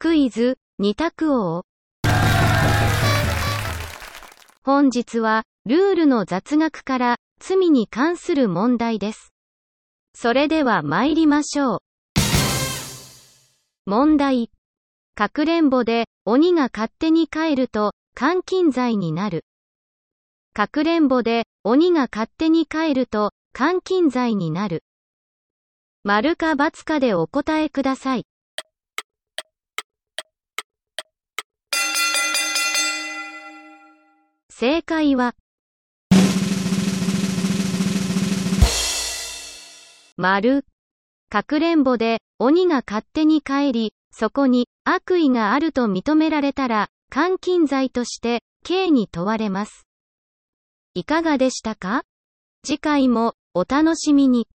クイズ、二択王。本日は、ルールの雑学から、罪に関する問題です。それでは参りましょう。問題。かくれんぼで、鬼が勝手に帰ると、監禁罪になる。かくれんぼで、鬼が勝手に帰ると、監禁罪になる。丸か×かでお答えください。正解は、丸。かくれんぼで、鬼が勝手に帰り、そこに、悪意があると認められたら、監禁罪として、刑に問われます。いかがでしたか？次回も、お楽しみに。